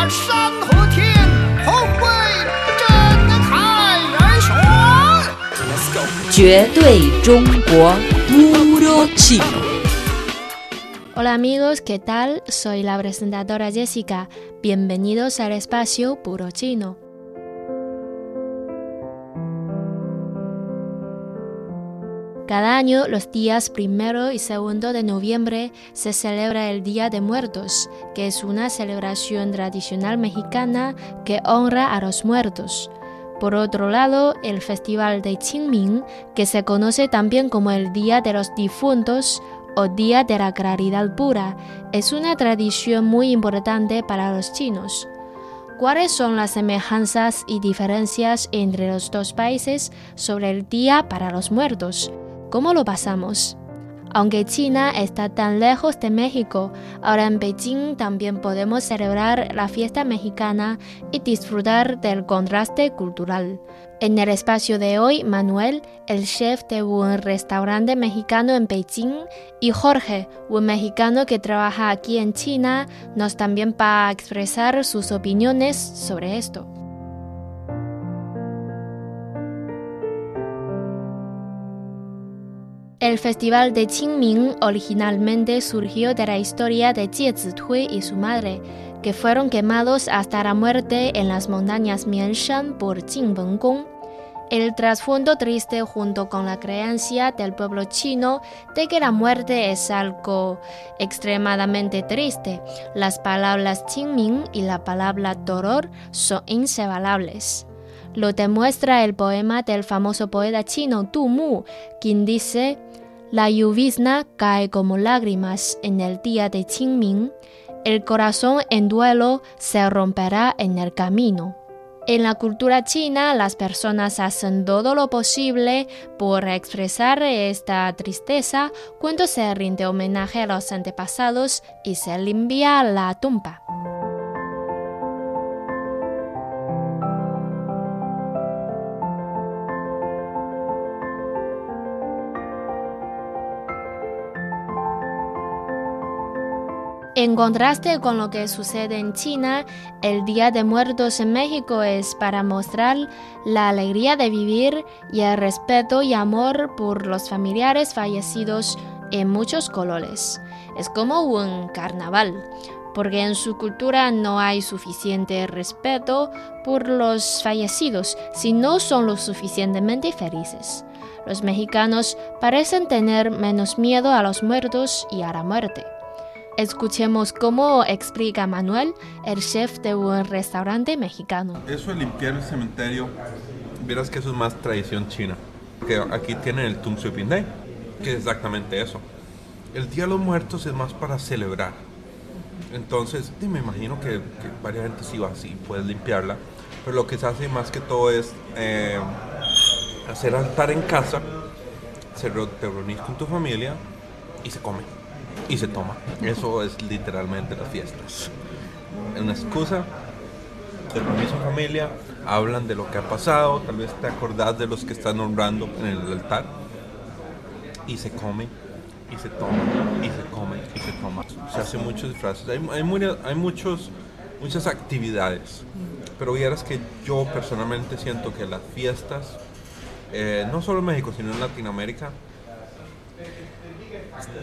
把山和天同为真开人选。绝对中国 Puro Chino. Hola amigos, ¿qué tal? Soy la presentadora Jessica. Bienvenidos al espacio Puro Chino. Cada año, los días primero y segundo de noviembre, se celebra el Día de Muertos, que es una celebración tradicional mexicana que honra a los muertos. Por otro lado, el Festival de Qingming, que se conoce también como el Día de los Difuntos o Día de la Claridad Pura, es una tradición muy importante para los chinos. ¿Cuáles son las semejanzas y diferencias entre los dos países sobre el Día para los Muertos? ¿Cómo lo pasamos? Aunque China está tan lejos de México, ahora en Beijing también podemos celebrar la fiesta mexicana y disfrutar del contraste cultural. En el espacio de hoy, Manuel, el chef de un restaurante mexicano en Beijing, y Jorge, un mexicano que trabaja aquí en China, nos también va a expresar sus opiniones sobre esto. El festival de Qingming originalmente surgió de la historia de Jie Zitui y su madre, que fueron quemados hasta la muerte en las montañas Mianshan por Jing Gong. El trasfondo triste junto con la creencia del pueblo chino de que la muerte es algo extremadamente triste. Las palabras Qingming y la palabra dolor son inseparables. Lo demuestra el poema del famoso poeta chino Tu Mu, quien dice la lluvia cae como lágrimas en el día de Qingming. El corazón en duelo se romperá en el camino. En la cultura china, las personas hacen todo lo posible por expresar esta tristeza cuando se rinde homenaje a los antepasados y se limpia la tumba. En contraste con lo que sucede en China, el Día de Muertos en México es para mostrar la alegría de vivir y el respeto y amor por los familiares fallecidos en muchos colores. Es como un carnaval, porque en su cultura no hay suficiente respeto por los fallecidos si no son lo suficientemente felices. Los mexicanos parecen tener menos miedo a los muertos y a la muerte. Escuchemos cómo explica Manuel, el chef de un restaurante mexicano. Eso de limpiar el cementerio, verás que eso es más tradición china. Que aquí tienen el Tum Sui Day, que es exactamente eso. El Día de los Muertos es más para celebrar. Entonces, me imagino que, que varias gente sí va así, puedes limpiarla. Pero lo que se hace más que todo es eh, hacer altar en casa, se reunís con tu familia y se come y se toma. Eso es literalmente las fiestas. Una excusa, te reunís familia, hablan de lo que ha pasado, tal vez te acordás de los que están honrando en el altar y se come y se toma y se come y se toma. Se hacen muchos disfraces, hay, hay, hay muchos, muchas actividades, pero vieras que yo personalmente siento que las fiestas, eh, no solo en México, sino en Latinoamérica,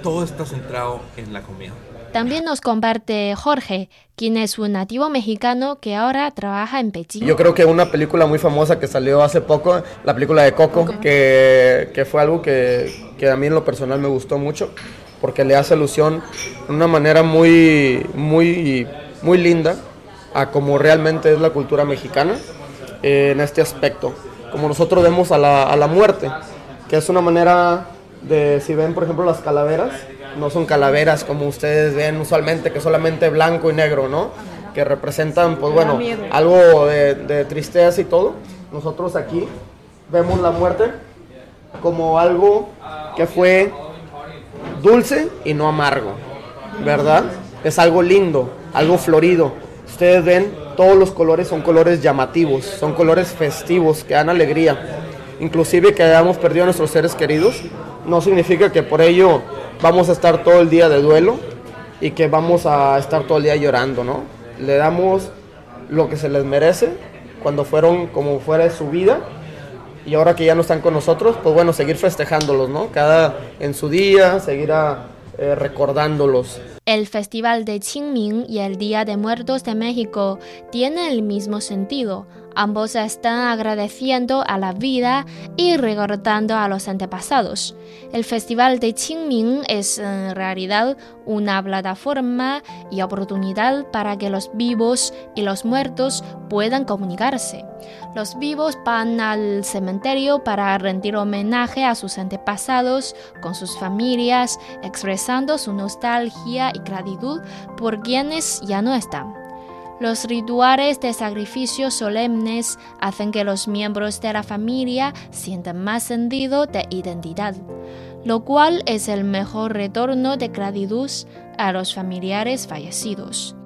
todo está centrado en la comida. También nos comparte Jorge, quien es un nativo mexicano que ahora trabaja en Beijing. Yo creo que una película muy famosa que salió hace poco, la película de Coco, que, que fue algo que, que, a mí en lo personal me gustó mucho, porque le hace alusión de una manera muy, muy, muy linda a cómo realmente es la cultura mexicana eh, en este aspecto. Como nosotros vemos a la, a la muerte, que es una manera de si ven por ejemplo las calaveras, no son calaveras como ustedes ven usualmente, que solamente blanco y negro, ¿no? Que representan, pues bueno, algo de, tristeza y todo. Nosotros aquí vemos la muerte como algo que fue dulce y no amargo, ¿verdad? Es algo lindo, algo florido. Ustedes ven, todos los colores son colores llamativos, son colores festivos que dan alegría. Inclusive que hayamos perdido a nuestros seres queridos, no significa que por ello vamos a estar todo el día de duelo y que vamos a estar todo el día llorando, ¿no? Le damos lo que se les merece cuando fueron como fuera su vida y ahora que ya no están con nosotros, pues bueno, seguir festejándolos, ¿no? Cada en su día, seguir eh, recordándolos. El Festival de Qingming y el Día de Muertos de México tienen el mismo sentido. Ambos están agradeciendo a la vida y recordando a los antepasados. El Festival de Qingming es en realidad una plataforma y oportunidad para que los vivos y los muertos puedan comunicarse. Los vivos van al cementerio para rendir homenaje a sus antepasados con sus familias, expresando su nostalgia y gratitud por quienes ya no están. Los rituales de sacrificio solemnes hacen que los miembros de la familia sientan más sentido de identidad, lo cual es el mejor retorno de gratitud a los familiares fallecidos.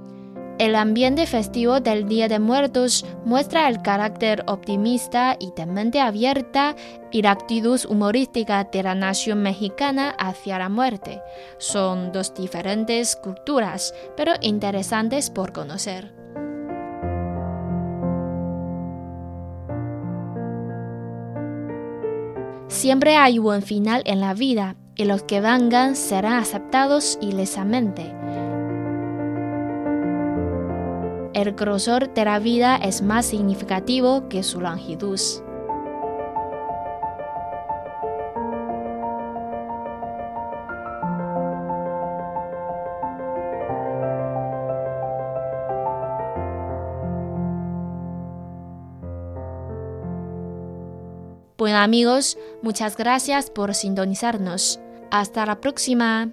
El ambiente festivo del Día de Muertos muestra el carácter optimista y de mente abierta y la actitud humorística de la nación mexicana hacia la muerte. Son dos diferentes culturas, pero interesantes por conocer. Siempre hay buen final en la vida y los que vengan serán aceptados ilesamente. El grosor de la vida es más significativo que su longitud. Bueno amigos, muchas gracias por sintonizarnos. Hasta la próxima.